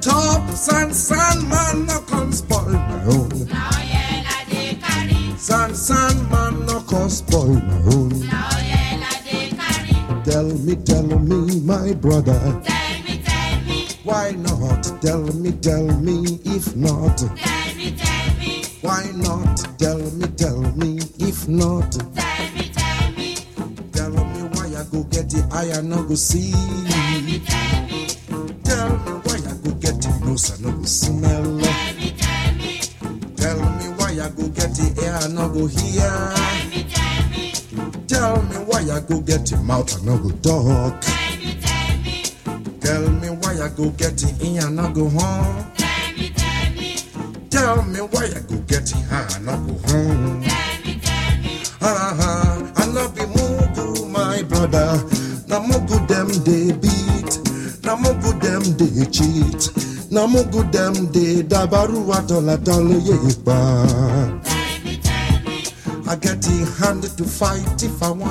top, San San man no come spoil my own. San San man no come spoil my own. Tell me, tell me, my brother. Tell me, tell me. Why not? Tell me, tell me, if not. Tell me, tell me. Why not? Tell me, tell me, if not. Tell me tell me. Tell me why I go get the it, I no go see. Tell Get it, mouth I no go talk. Tell me why I go get it, in and I go home. Tell me why I go get it, and I go home. Ah, ah, I no be mugu, my brother. Na mugu them they beat. Na mugu them they cheat. Na mugu them they dabaru atola tolo yepa. I get the hand to fight if I want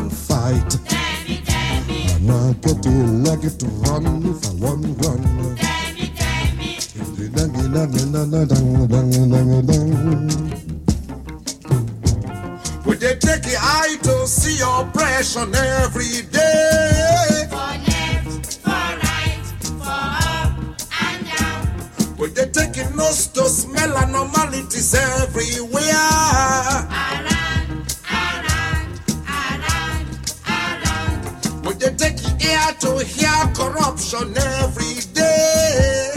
they take ear to hear corruption every day?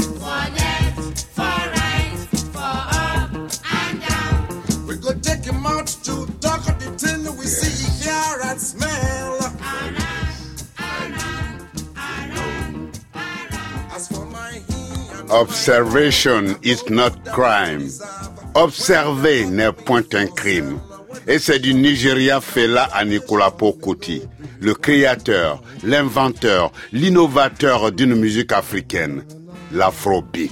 We go take him out to talk the thing we see, hear, and for Observation is not crime. Observer n'est point un crime. Et c'est du Nigeria Fela Anikulapo Kuti, le créateur, l'inventeur, l'innovateur d'une musique africaine, l'afrobeat.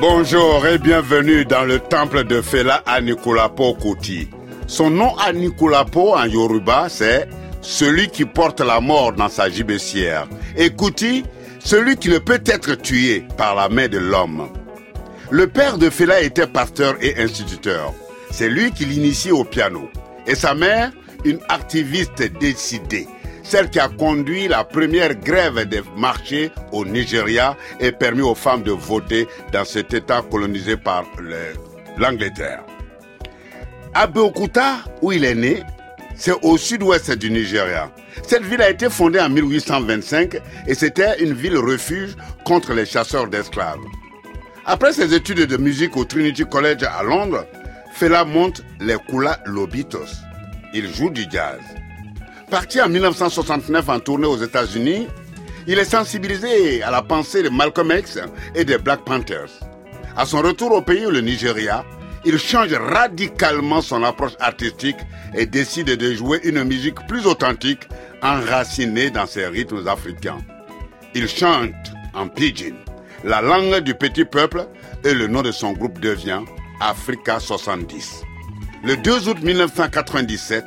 Bonjour et bienvenue dans le temple de Fela Anikulapo Kuti. Son nom Anikulapo en Yoruba, c'est celui qui porte la mort dans sa gibecière. Et Kuti, celui qui ne peut être tué par la main de l'homme. Le père de Fela était pasteur et instituteur. C'est lui qui l'initie au piano. Et sa mère, une activiste décidée. Celle qui a conduit la première grève des marchés au Nigeria et permis aux femmes de voter dans cet État colonisé par le- l'Angleterre. À Beokuta, où il est né, c'est au sud-ouest du Nigeria. Cette ville a été fondée en 1825 et c'était une ville refuge contre les chasseurs d'esclaves. Après ses études de musique au Trinity College à Londres, Fela monte les Kula Lobitos. Il joue du jazz. Parti en 1969 en tournée aux États-Unis, il est sensibilisé à la pensée de Malcolm X et des Black Panthers. À son retour au pays, le Nigeria, il change radicalement son approche artistique et décide de jouer une musique plus authentique, enracinée dans ses rythmes africains. Il chante en pidgin, la langue du petit peuple, et le nom de son groupe devient Africa 70. Le 2 août 1997,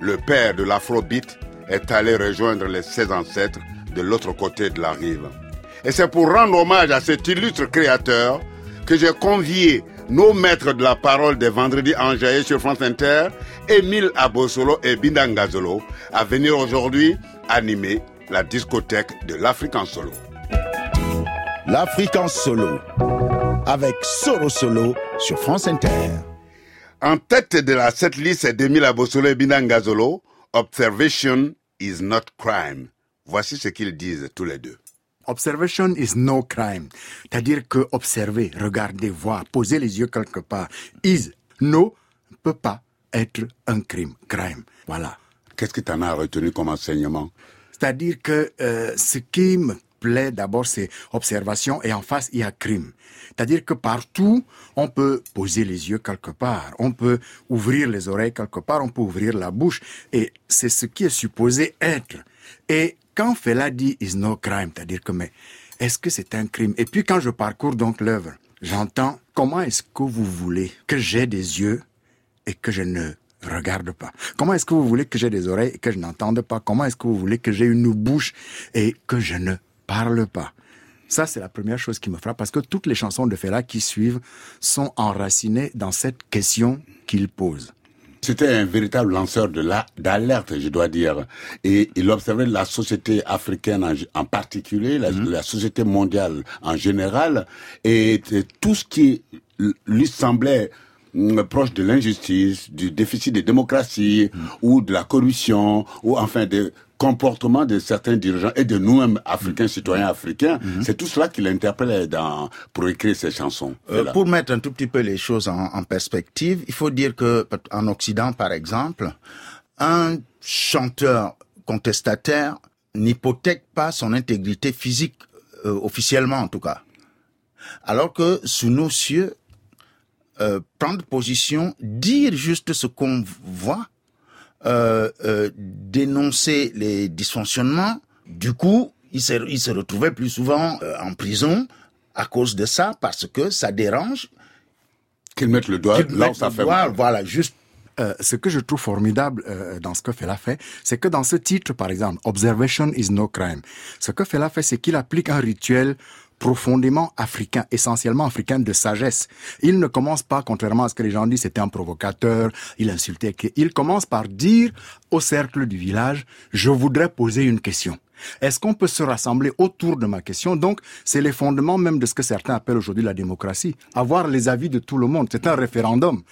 le père de l'afrobeat est allé rejoindre les 16 ancêtres de l'autre côté de la rive. Et c'est pour rendre hommage à cet illustre créateur que j'ai convié nos maîtres de la parole des vendredis enjaillés sur France Inter, Émile Abosolo et Bindangazolo, à venir aujourd'hui animer la discothèque de l'Afrique en solo. L'Afrique en solo. Avec Solo Solo sur France Inter. En tête de la setlist d'Emile Abosolo et Bindangazolo, Observation is not crime. Voici ce qu'ils disent tous les deux. Observation is no crime. C'est-à-dire que observer, regarder, voir, poser les yeux quelque part, is no, peut pas être un crime. Crime. Voilà. Qu'est-ce que tu en as retenu comme enseignement? C'est-à-dire que euh, ce qui me plaît d'abord, c'est observation et en face, il y a crime. C'est-à-dire que partout, on peut poser les yeux quelque part, on peut ouvrir les oreilles quelque part, on peut ouvrir la bouche. Et c'est ce qui est supposé être. Et quand Fela dit is no crime, c'est-à-dire que mais est-ce que c'est un crime? Et puis quand je parcours donc l'œuvre, j'entends comment est-ce que vous voulez que j'ai des yeux et que je ne regarde pas? Comment est-ce que vous voulez que j'ai des oreilles et que je n'entende pas? Comment est-ce que vous voulez que j'ai une bouche et que je ne parle pas ça, c'est la première chose qui me frappe parce que toutes les chansons de Fela qui suivent sont enracinées dans cette question qu'il pose. C'était un véritable lanceur de d'alerte, je dois dire. Et il observait la société africaine en, particulier, mhm. la, société mondiale en général, et tout ce qui lui semblait mm, proche de l'injustice, du déficit de démocratie mhm. ou de la corruption ou enfin de comportement de certains dirigeants et de nous-mêmes africains, citoyens africains, mhm. c'est tout cela qu'il interpelle dans, pour écrire ces chansons. Euh, pour mettre un tout petit peu les choses en, perspective, il faut dire que en Occident, par exemple, un chanteur contestataire n'hypothèque pas son intégrité physique, euh, officiellement en tout cas. Alors que sous nos cieux, euh, prendre position, dire juste ce qu'on voit, euh, euh, dénoncer les dysfonctionnements. Du coup, il se, il se retrouvait plus souvent euh, en prison à cause de ça, parce que ça dérange. Qu'il mette le doigt là où ça fait mal. Voilà, juste euh, ce que je trouve formidable euh, dans ce que Fela fait, c'est que dans ce titre, par exemple, Observation is no crime, ce que Fela fait, c'est qu'il applique un rituel profondément africain, essentiellement africain de sagesse. Il ne commence pas, contrairement à ce que les gens disent, c'était un provocateur, il insultait. Il commence par dire au cercle du village, je voudrais poser une question. Est-ce qu'on peut se rassembler autour de ma question? Donc, c'est les fondements même de ce que certains appellent aujourd'hui la démocratie. Avoir les avis de tout le monde. C'est un référendum.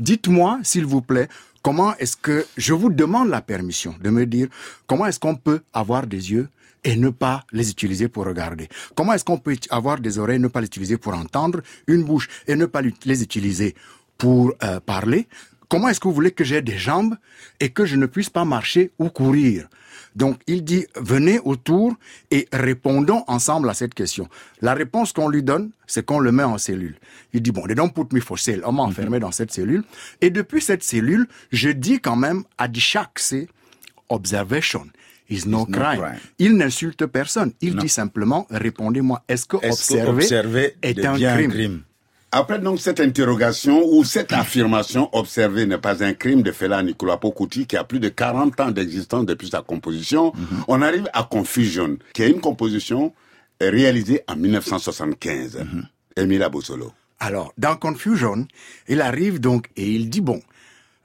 Dites-moi, s'il vous plaît, comment est-ce que je vous demande la permission de me dire comment est-ce qu'on peut avoir des yeux et ne pas les utiliser pour regarder Comment est-ce qu'on peut avoir des oreilles et ne pas les utiliser pour entendre, une bouche et ne pas les utiliser pour euh, parler? Comment est-ce que vous voulez que j'ai des jambes et que je ne puisse pas marcher ou courir? Donc il dit, venez autour et répondons ensemble à cette question. La réponse qu'on lui donne, c'est qu'on le met en cellule. Il dit, bon, they don't put me for sale. On m'a enfermé dans cette cellule. Et depuis cette cellule, je dis quand même, à chaque c'est observation is no, crime. Il n'insulte personne. Il dit simplement, répondez-moi, est-ce que observer, est un crime? Après donc cette interrogation ou cette affirmation observée n'est pas un crime de Fela Nicolas Pokouti qui a plus de 40 ans d'existence depuis sa composition, mhm. on arrive à Confusion, qui est une composition réalisée en 1975. Mm -hmm. Alors, dans Confusion, il arrive donc et il dit, bon,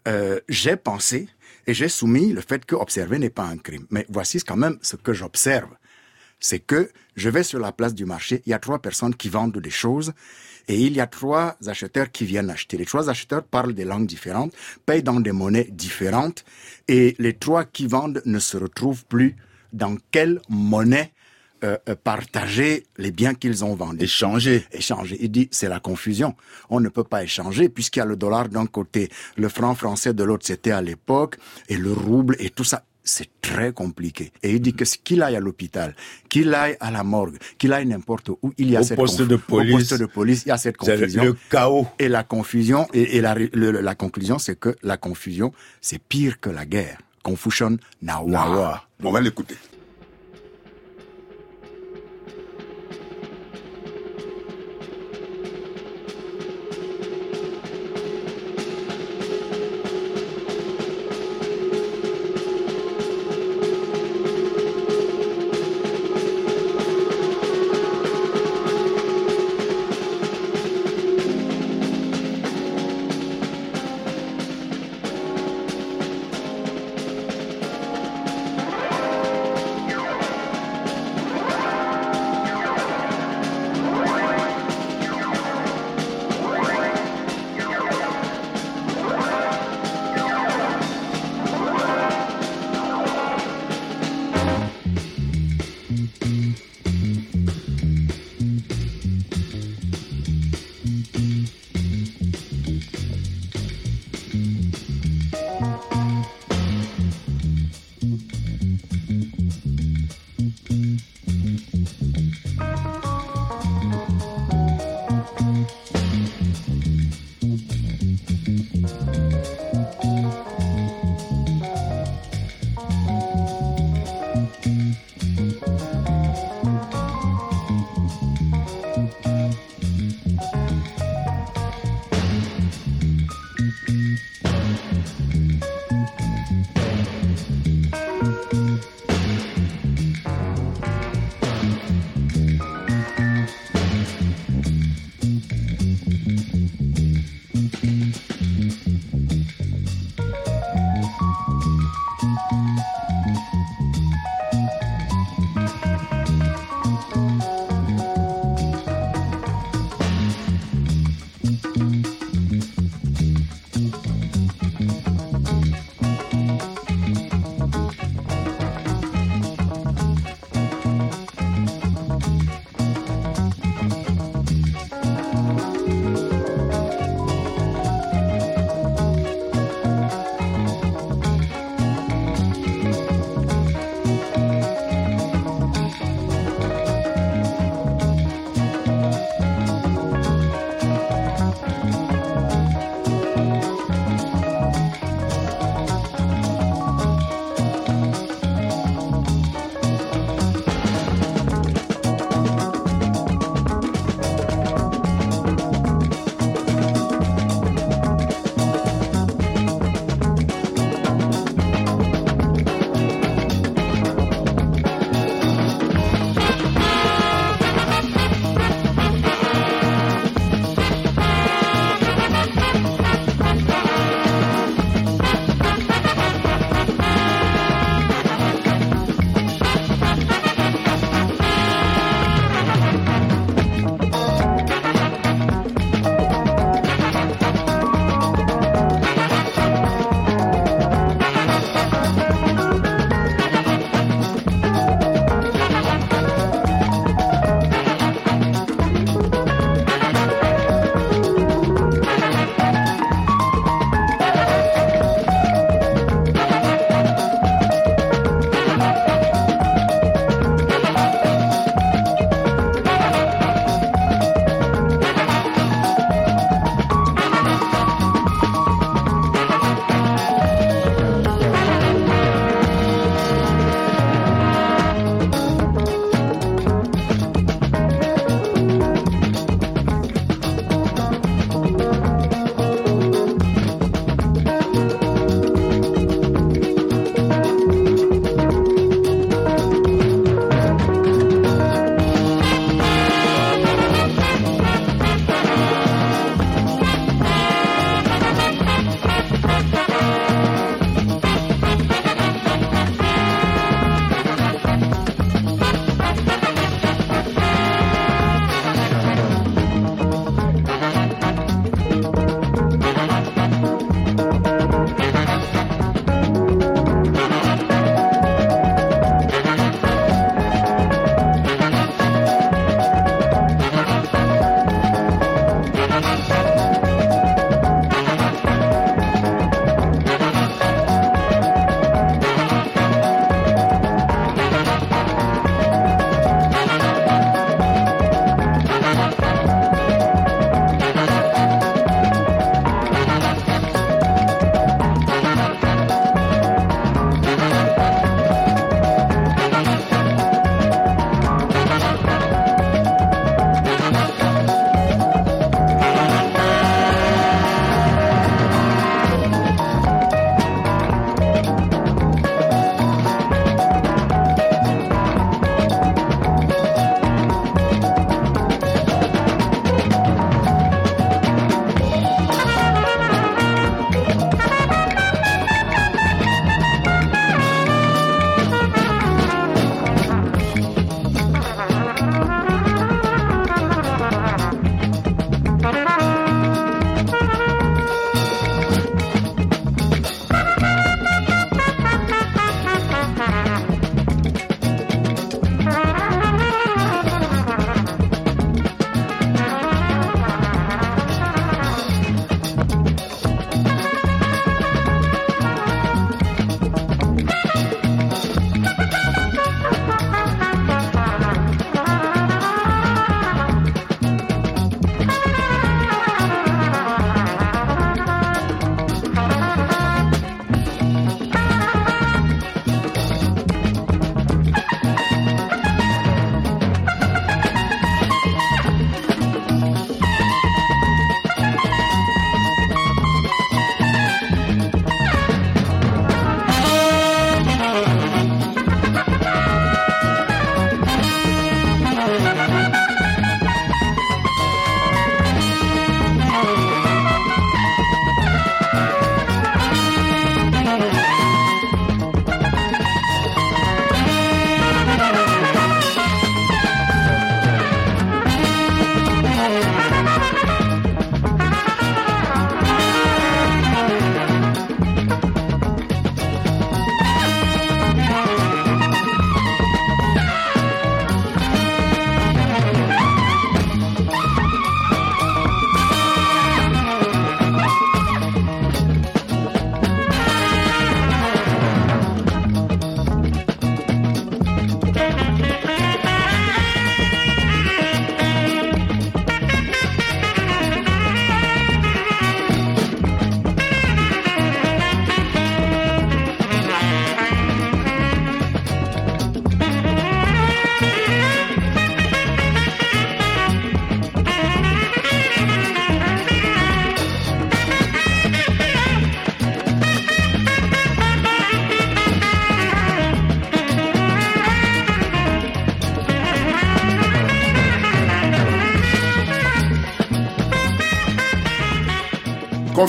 euh, j'ai pensé et j'ai soumis le fait que observer n'est pas un crime. Mais voici quand même ce que j'observe. C'est que je vais sur la place du marché, il y a trois personnes qui vendent des choses et il y a trois acheteurs qui viennent acheter. Les trois acheteurs parlent des langues différentes, payent dans des monnaies différentes, et les trois qui vendent ne se retrouvent plus dans quelle monnaie euh, euh, partager les biens qu'ils ont vendus. Échanger. Échanger. Il dit, c'est la confusion. On ne peut pas échanger puisqu'il y a le dollar d'un côté, le franc français de l'autre, c'était à l'époque, et le rouble et tout ça c'est très compliqué. Et il dit que qu'il aille à l'hôpital, qu'il aille à la morgue, qu'il aille n'importe où, il y a cette poste de police, au poste de police, il y a cette confusion. Le chaos. Et la confusion, et, la, la conclusion, c'est que la confusion, c'est pire que la guerre. Confusion Nawa. On va l'écouter.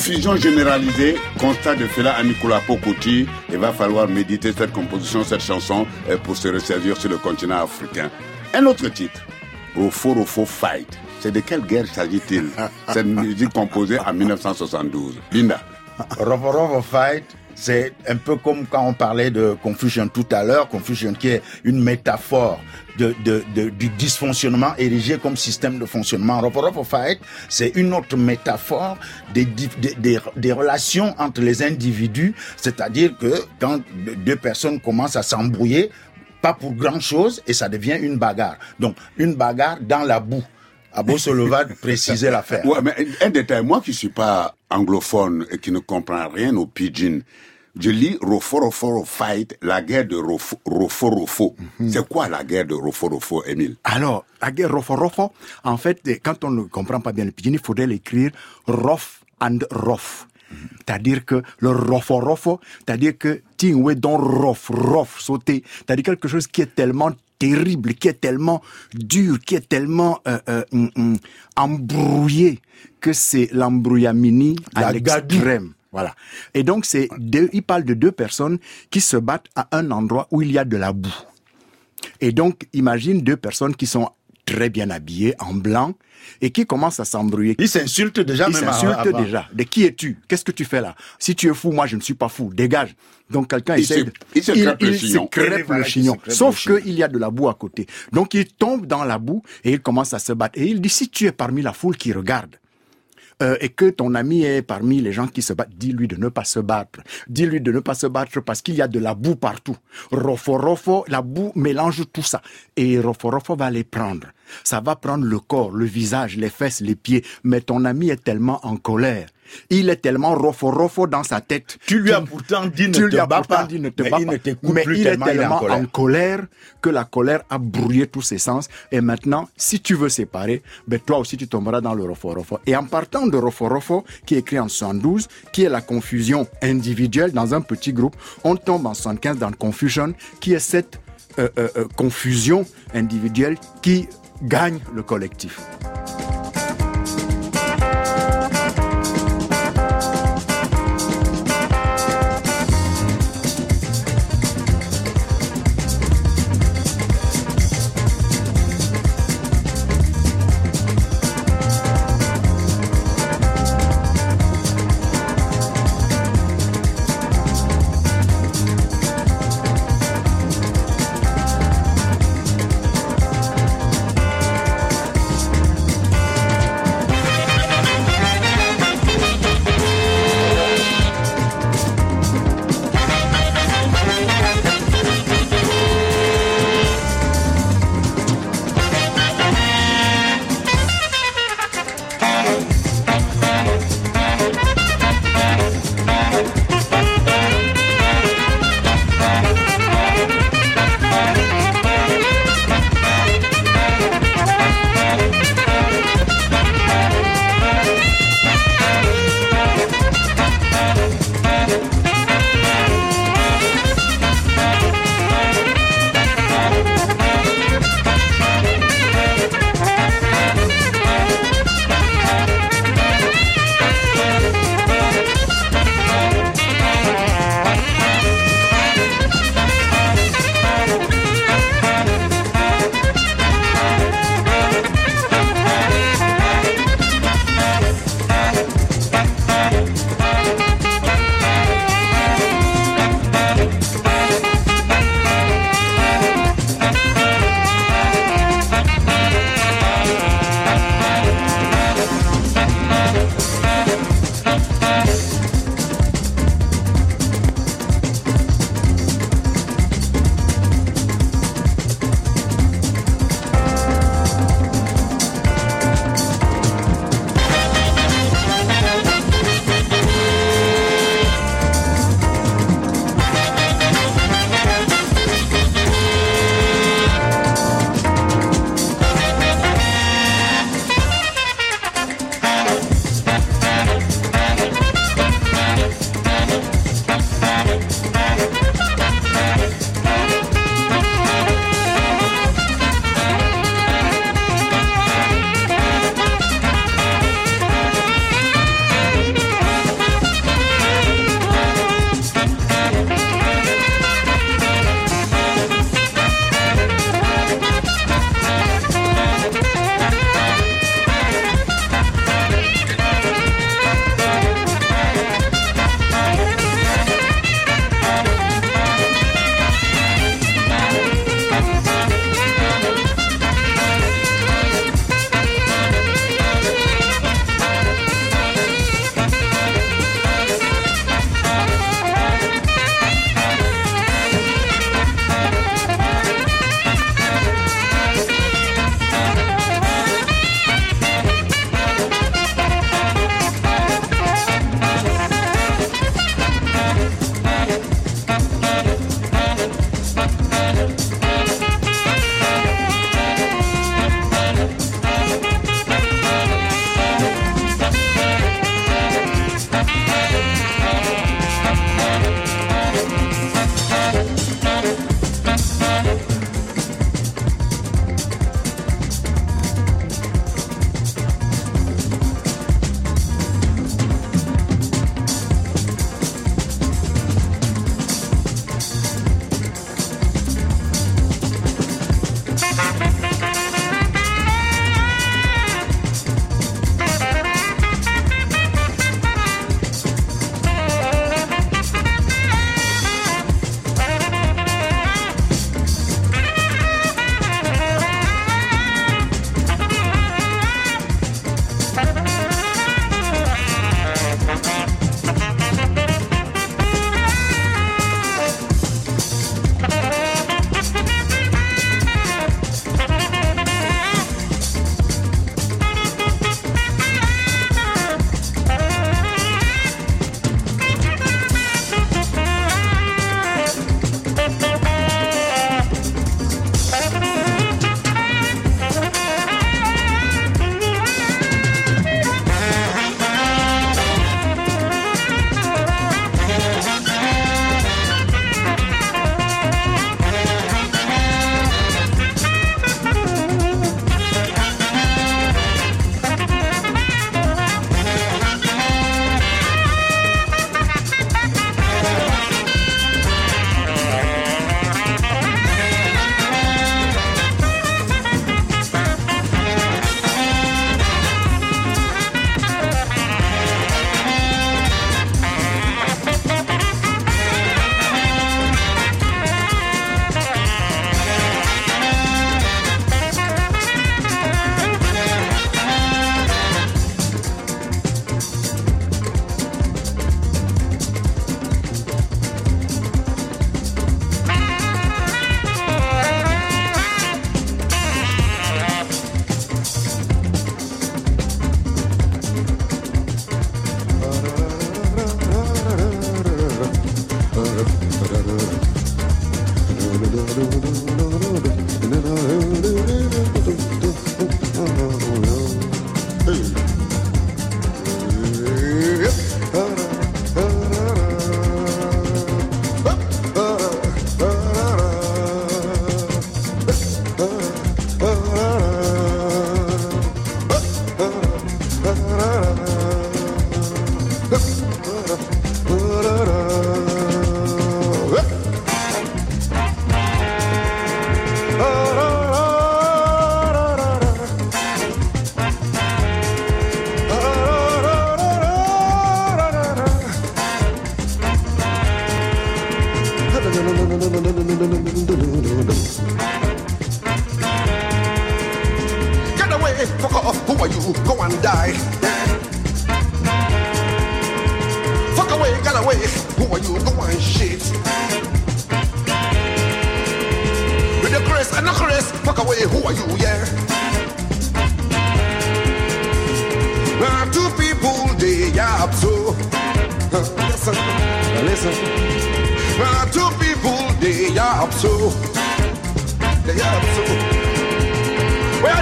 Confusion généralisée, constat de Fela à Nicolas Pokoti. Il va falloir méditer cette composition, cette chanson euh, pour se ressaisir sur le continent africain. Un autre titre, Rofo Rofo Fight. C'est de quelle guerre s'agit-il? Cette musique composée en 1972. Linda. Rofo Rofo Fight, c'est un peu comme quand on parlait de Confucian tout à l'heure, Confucian qui est une métaphore de, du dysfonctionnement érigé comme système de fonctionnement. Rofo Fight, c'est une autre métaphore des, relations entre les individus, c'est-à-dire que quand deux personnes commencent à s'embrouiller, pas pour grand chose, et ça devient une bagarre. Donc, une bagarre dans la boue. Abo Solova préciser l'affaire. Ouais, mais un détail, moi qui suis pas anglophone et qui ne comprend rien au pidgin, je lis Rofo Rofo Fight, la guerre de Rofo Rofo. Mhm. C'est quoi la guerre de Rofo Rofo, Emile Alors, la guerre Rofo Rofo, en fait, quand on ne comprend pas bien le pidgin, il faudrait l'écrire Rof and Rof. C'est-à-dire que le rofo rofo, c'est-à-dire que tingwe don rof, rof, sauter, c'est-à-dire quelque chose qui est tellement terrible, qui est tellement dur, qui est tellement euh, euh, mm, mm, embrouillé que c'est l'embrouillamini à l'extrême. Voilà. Et donc c'est deux, il parle de deux personnes qui se battent à un endroit où il y a de la boue. Et donc imagine deux personnes qui sont très bien habillées en blanc et qui commencent à s'embrouiller. Ils s'insultent déjà Ils s'insultent déjà. De qui es-tu? Qu'est-ce que tu fais là? Si tu es fou, moi je ne suis pas fou. Dégage. Donc quelqu'un essaie. de... il se crêpe le chignon. crêpe le chignon. Sauf qu'il y a de la boue à côté. Donc il tombe dans la boue et il commence à se battre. Et il dit si tu es parmi la foule qui regarde, euh, et que ton ami est parmi les gens qui se battent, dis-lui de ne pas se battre. Dis-lui de ne pas se battre parce qu'il y a de la boue partout. Rofo, rofo, la boue mélange tout ça. Et rofo, rofo va les prendre. Ça va prendre le corps, le visage, les fesses, les pieds. Mais ton ami est tellement en colère il est tellement rofo rofo dans sa tête. Tu lui as pourtant dit ne te bats pas. Dit, ne te mais il ne mais il est tellement en colère. que la colère a brouillé tous ses sens. Et maintenant, si tu veux séparer, ben toi aussi tu tomberas dans le rofo rofo. Et en partant de rofo rofo, qui est écrit en 112, qui est la confusion individuelle dans un petit groupe, on tombe en 75 dans confusion, qui est cette euh, euh, euh, confusion individuelle qui gagne le collectif.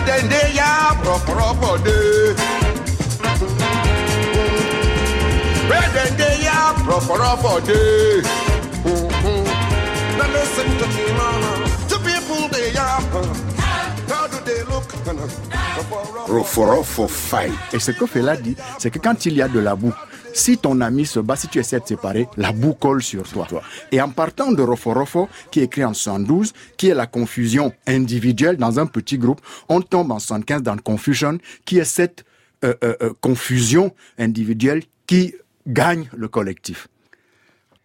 Then they yap proper then proper to people they? Roforofo fight. Et ce que Fela dit, c'est que quand il y a de la boue, si ton ami se bat, si tu essaies de séparer, la boue colle sur toi. Et en partant de Roforofo, qui est écrit en 72, qui est la confusion individuelle dans un petit groupe, on tombe en 75 dans Confusion, qui est cette euh, euh, euh, confusion individuelle qui gagne le collectif.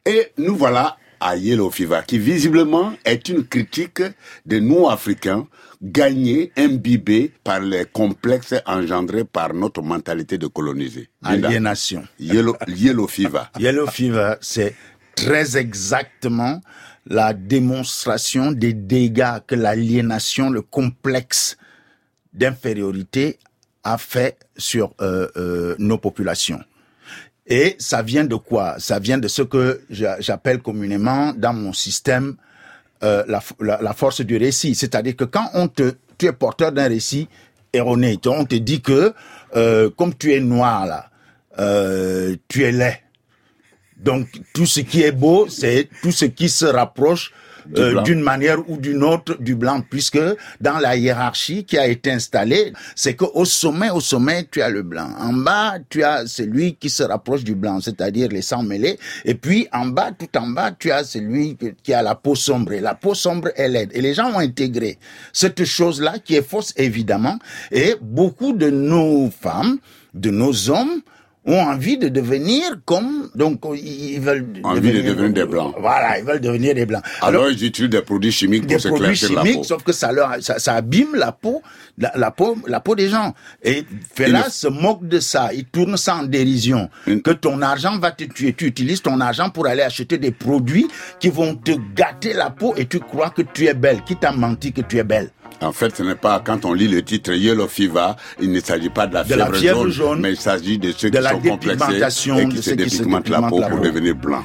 Et nous voilà à Yellow Fever, qui visiblement est une critique de nous Africains gagnés, imbibés par les complexes engendrés par notre mentalité de coloniser. Aliénation. Yellow, Yellow Fever. Yellow Fever, c'est très exactement la démonstration des dégâts que l'aliénation, le complexe d'infériorité a fait sur euh, euh, nos populations. Et ça vient de quoi? Ça vient de ce que j'a- j'appelle communément dans mon système euh, la force du récit. C'est-à-dire que quand on te, tu es porteur d'un récit erroné, on te dit que euh, comme tu es noir là, euh, tu es laid. Donc tout ce qui est beau, c'est tout ce qui se rapproche euh, d'une manière ou d'une autre du blanc, puisque dans la hiérarchie qui a été installée, c'est que au sommet, au sommet, tu as le blanc. En bas, tu as celui qui se rapproche du blanc, c'est-à-dire les sangs mêlés. Et puis en bas, tout en bas, tu as celui qui a la peau sombre. Et la peau sombre est laide. Et les gens ont intégré cette chose-là qui est fausse évidemment. Et beaucoup de nos femmes, de nos hommes ont envie de devenir comme donc ils veulent Envie de devenir des blancs. Voilà, ils veulent devenir des blancs. Alors, ils utilisent des produits chimiques pour se produits la peau. chimiques, sauf que ça leur ça, ça abîme la peau, la, la peau, la peau des gens. Et Fela le- se moque de ça, il tourne ça en dérision. Une- Que ton argent va te tuer, tu utilises ton argent pour aller acheter des produits qui vont te gâter la peau et tu crois que tu es belle. Qui t'a menti que tu es belle? En fait, ce n'est pas, quand on lit le titre Yellow Fever, il ne s'agit pas de la De la fièvre, jaune, jaune, mais il s'agit de ceux de qui la sont complexés et qui se dépigmentent la peau pour devenir blanc.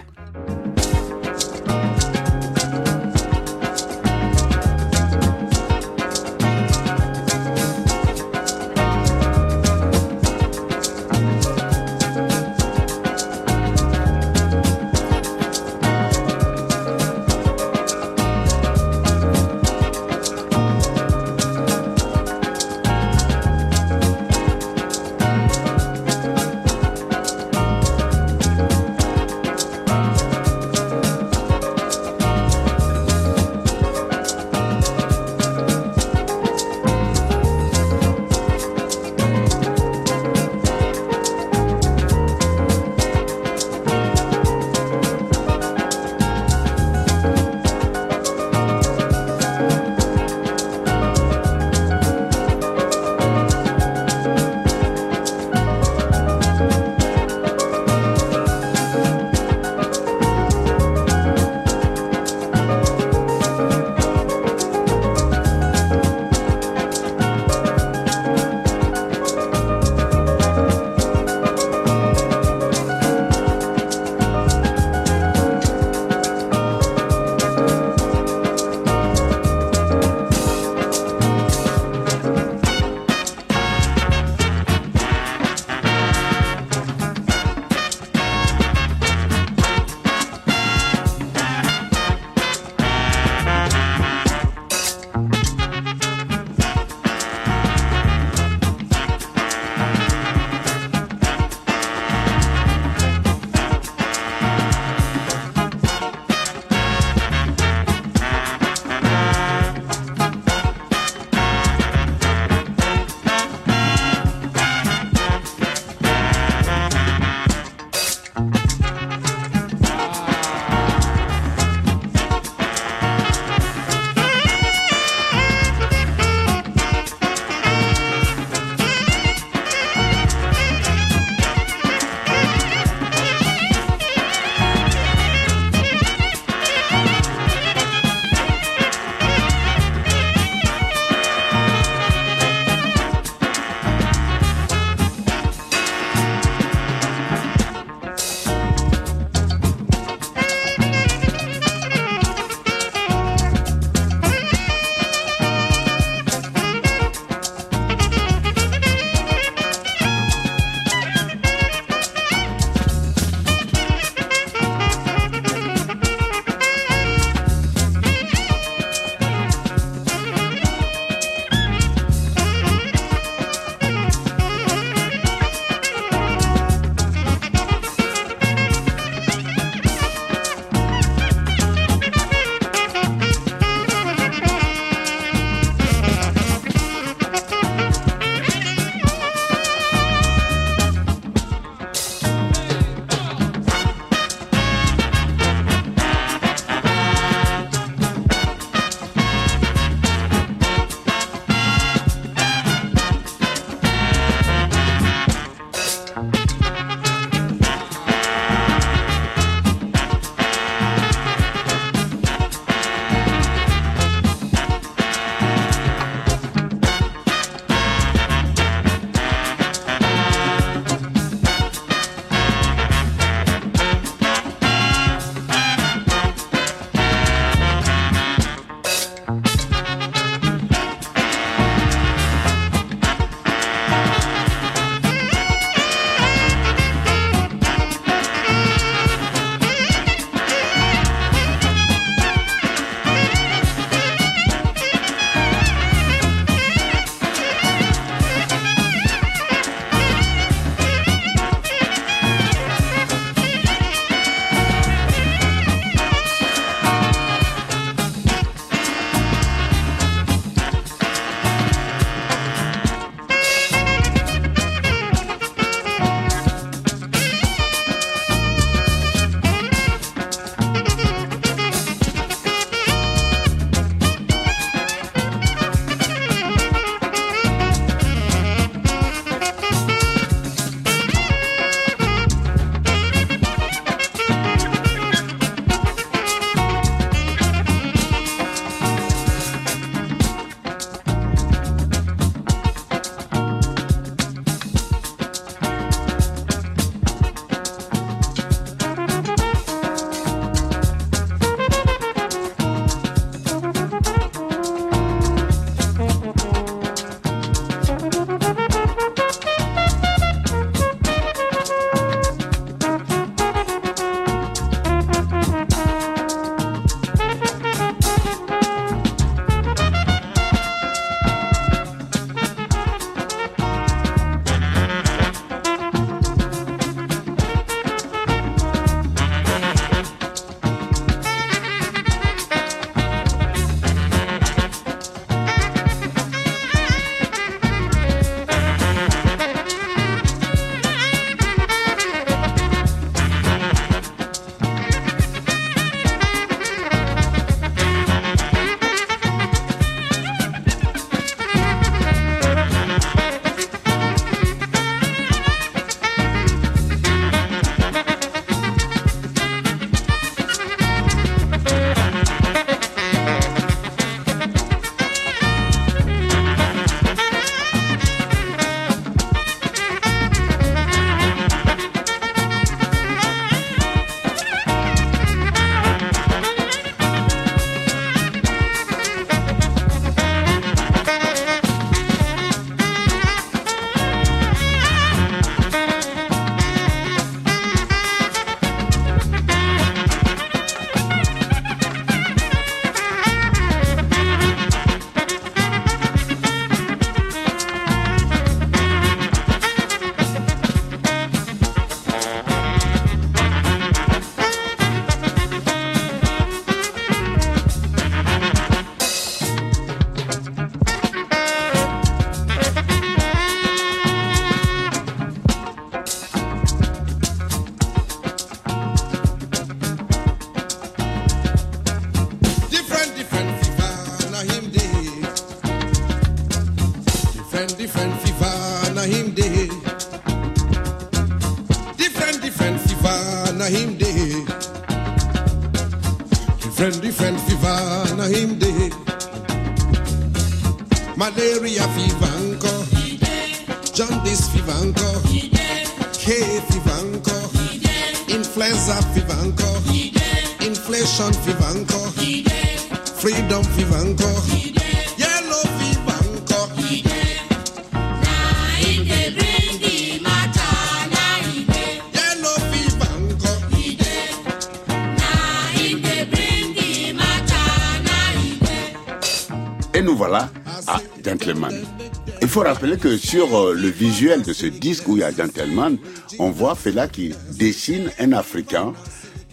Faut rappeler que sur euh, le visuel de ce disque où il y a Gentleman, on voit Fela qui dessine un Africain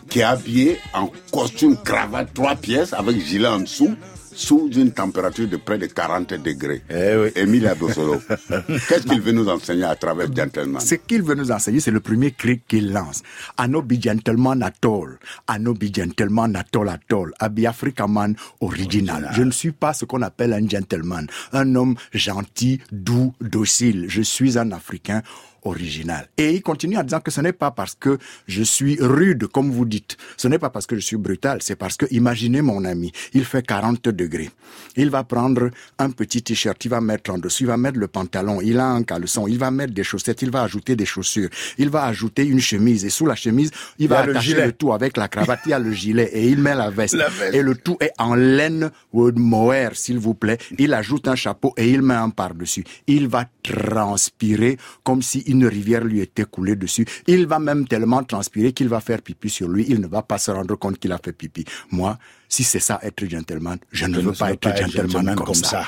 qui est habillé en costume cravate trois pièces avec gilet en dessous sous une température de près de 40 degrés. Eh oui. Émile Adosolo, qu'est-ce qu'il veut nous enseigner à travers Gentleman? Ce qu'il veut nous enseigner, c'est le premier cri qu'il lance. I no be gentleman at all. I no be gentleman at all at all. I be African man original. Je ne suis pas ce qu'on appelle un gentleman. Un homme gentil, doux, docile. Je suis un Africain original. Et il continue en disant que ce n'est pas parce que je suis rude, comme vous dites. Ce n'est pas parce que je suis brutal. C'est parce que, imaginez mon ami, il fait 40 degrés. Il va prendre un petit t-shirt, il va mettre en dessous, il va mettre le pantalon, il a un caleçon, il va mettre des chaussettes, il va ajouter des chaussures, il va ajouter une chemise. Et sous la chemise, il, va le attacher le tout avec la cravate, il y a le gilet et il met la veste. La veste. Et le tout est en laine ou de mohair, s'il vous plaît. Il ajoute un chapeau et il met un par-dessus. Il va transpirer comme si une rivière lui était coulée dessus. Il va même tellement transpirer qu'il va faire pipi sur lui. Il ne va pas se rendre compte qu'il a fait pipi. Moi, si c'est ça être gentleman, je ne Je veux pas être pas gentleman, comme, ça.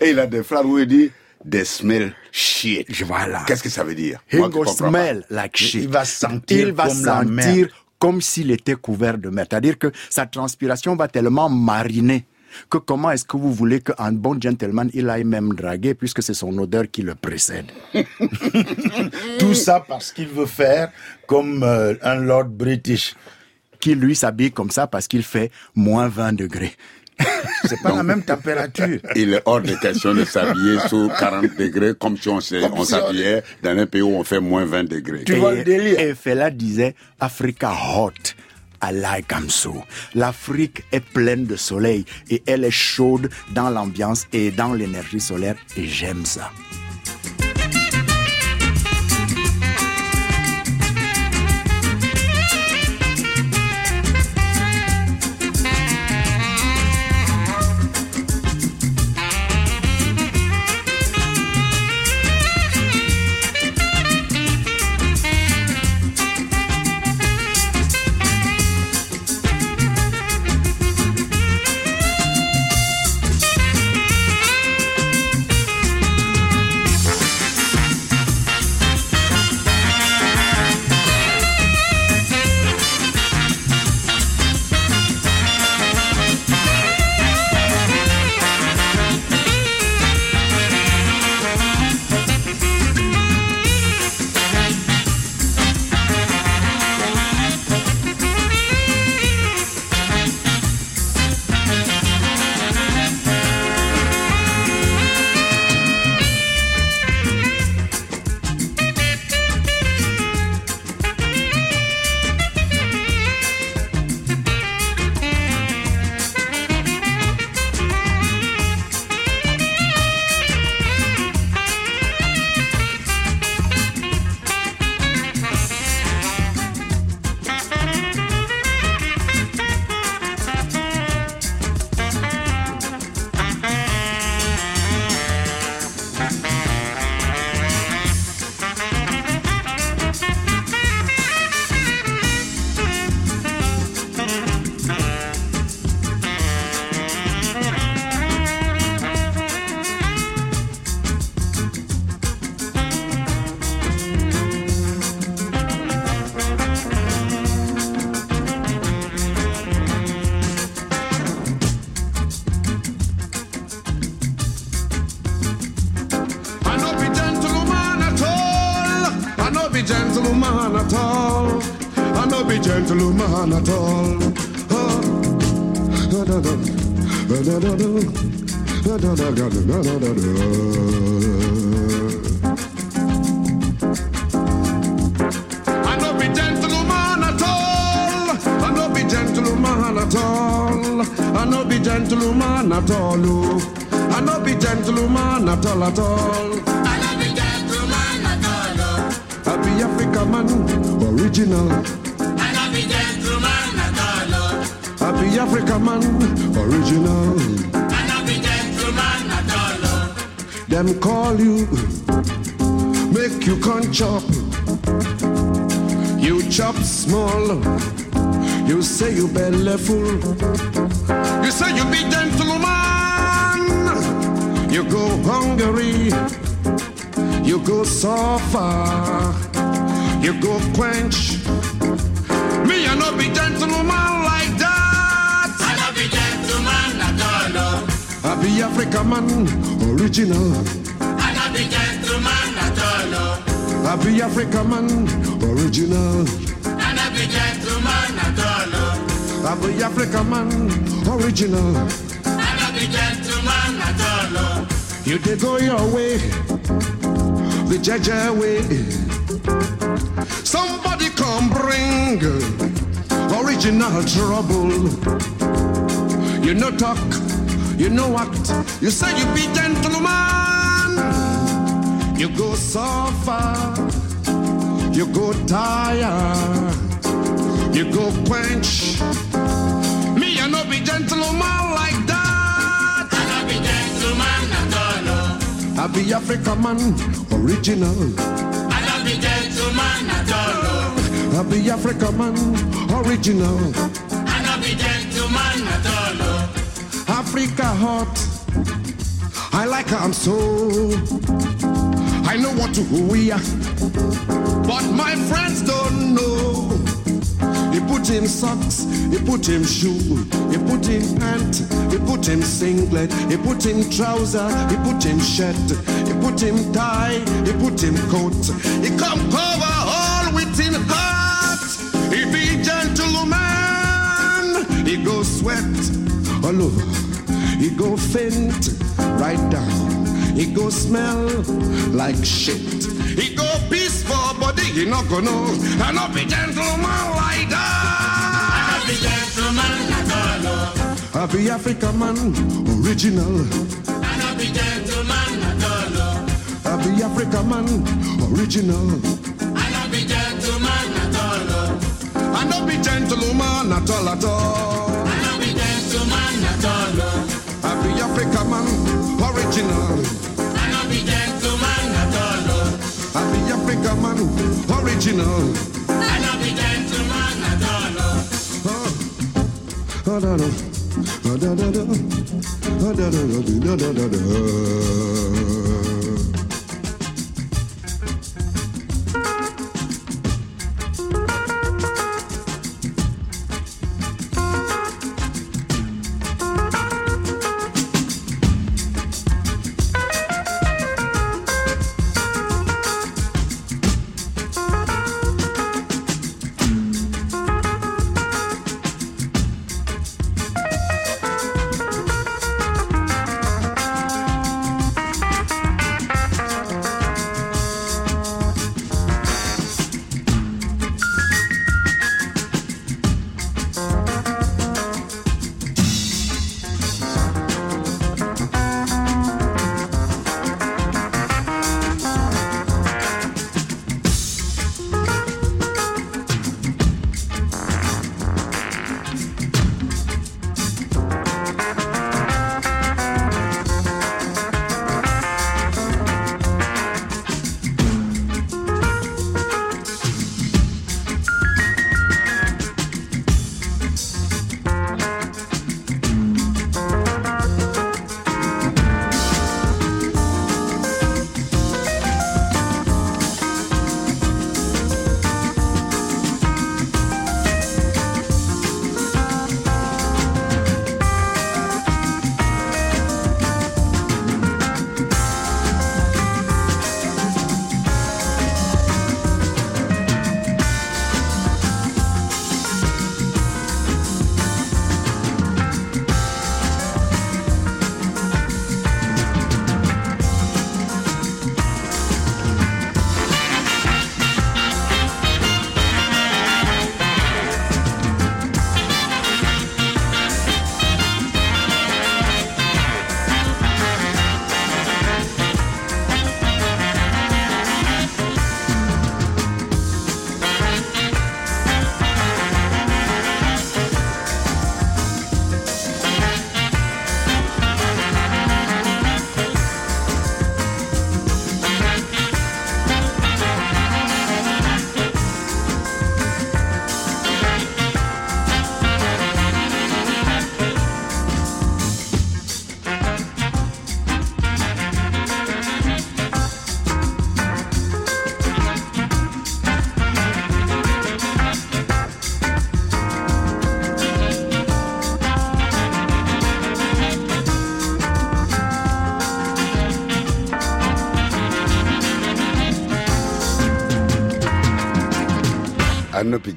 Et il a des phrases où il dit They smell shit. Voilà. Qu'est-ce que ça veut dire? He go pas. smell like shit. Il va sentir Il va comme la sentir merde. comme s'il était couvert de merde. C'est-à-dire que sa transpiration va tellement mariner que comment est-ce que vous voulez qu'un bon gentleman, il aille même draguer puisque c'est son odeur qui le précède. Tout ça parce qu'il veut faire comme euh, un Lord British. Qui lui s'habille comme ça parce qu'il fait moins 20 degrés. C'est pas la même température. Il est hors de question de s'habiller sous 40 degrés comme si on s'habillait dans un pays où on fait moins 20 degrés. Tu vois le délire. Et Fela disait Africa hot. I like am so. L'Afrique est pleine de soleil et elle est chaude dans l'ambiance et dans l'énergie solaire et j'aime ça. Gentleman at all. I no be gentleman at all. Them call you, make you con chop. You chop small. You say you belly full. You say you be gentleman. You go hungry. You go suffer. You go quench. Me, I no be gentleman be Africa man, original. I no be gentleman at all. Oh. I be Africa man, original. I no be gentleman at all. Oh. I be Africa man, original. I no be gentleman at all. Oh. You did go your way, the Jaja way. Somebody come bring original trouble. You no talk, you know what? You say you be gentleman. You go suffer, you go tire, you go quench. Me, I no be gentleman like that. I no be gentleman at all. I be Africa man, original. I no be gentleman at all. I be Africa man, original. Africa hot. I like her, I'm so. I know what to we are. But my friends don't know. He put him socks, he put him shoe, he put him pant, he put him singlet, he put him trouser, he put him shirt, he put him tie, he put him coat. He come cover all with him heart. He be gentleman, he go sweat all over, he go faint right down, he go smell like shit. He go peaceful, but he not gonna know. I not be gentleman like I that. no be gentleman at all. I be African man, original. I no be gentleman at all. I be African man, original. I no be gentleman at all. I not be gentleman at all at all. I no be gentleman at all. Oh. I be Africa man, original. I no be gentleman at all. Oh. I be Africa man, original. I no be gentleman at all. Oh. Oh, da, da. Oh, da, da, da. Oh, da, da, da, oh, da, da, da, da.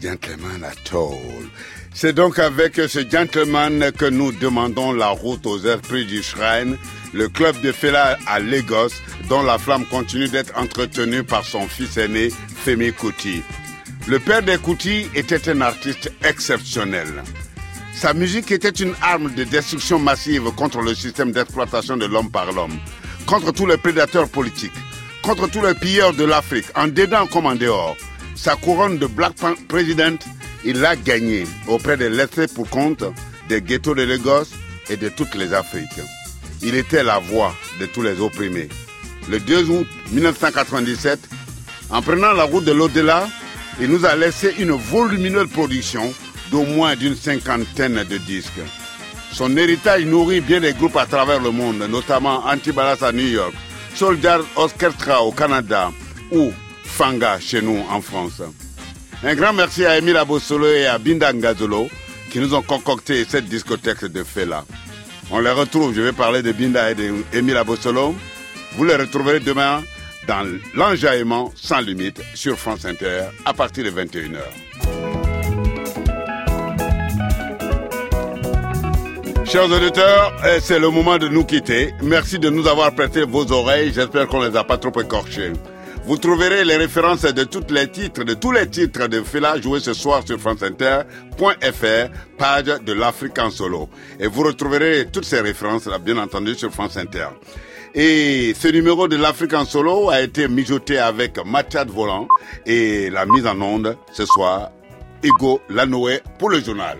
Gentleman at all. C'est donc avec ce gentleman que nous demandons la route aux esprits du Shrine, le club de Fela à Lagos, dont la flamme continue d'être entretenue par son fils aîné, Femi Kuti. Le père des Kuti était un artiste exceptionnel. Sa musique était une arme de destruction massive contre le système d'exploitation de l'homme par l'homme, contre tous les prédateurs politiques, contre tous les pilleurs de l'Afrique, en dedans comme en dehors. Sa couronne de Black President, il l'a gagnée auprès des lettrés pour compte des ghettos de Lagos et de toutes les Afriques. Il était la voix de tous les opprimés. Le 2 août 1997, en prenant la route de l'au-delà, il nous a laissé une volumineuse production d'au moins d'une cinquantaine de disques. Son héritage nourrit bien des groupes à travers le monde, notamment Antibalas à New York, Soldier Orchestra au Canada ou Fanga chez nous en France. Un grand merci à Emile Abossolo et à Binda Ngazolo qui nous ont concocté cette discothèque de Fela. On les retrouve, je vais parler de Binda et d'Emile Abossolo. Vous les retrouverez demain dans l'enjaillement sans limite sur France Inter à partir de 21h. Chers auditeurs, eh, c'est le moment de nous quitter. Merci de nous avoir prêté vos oreilles. J'espère qu'on les a pas trop écorchées. Vous trouverez les références de tous les titres, de tous les titres de Fela joués ce soir sur franceinter.fr, page de l'Afrique en solo. Et vous retrouverez toutes ces références, là, bien entendu, sur France Inter. Et ce numéro de l'Afrique en solo a été mijoté avec Mathias Volant et la mise en onde ce soir, Hugo Lanoé pour le journal.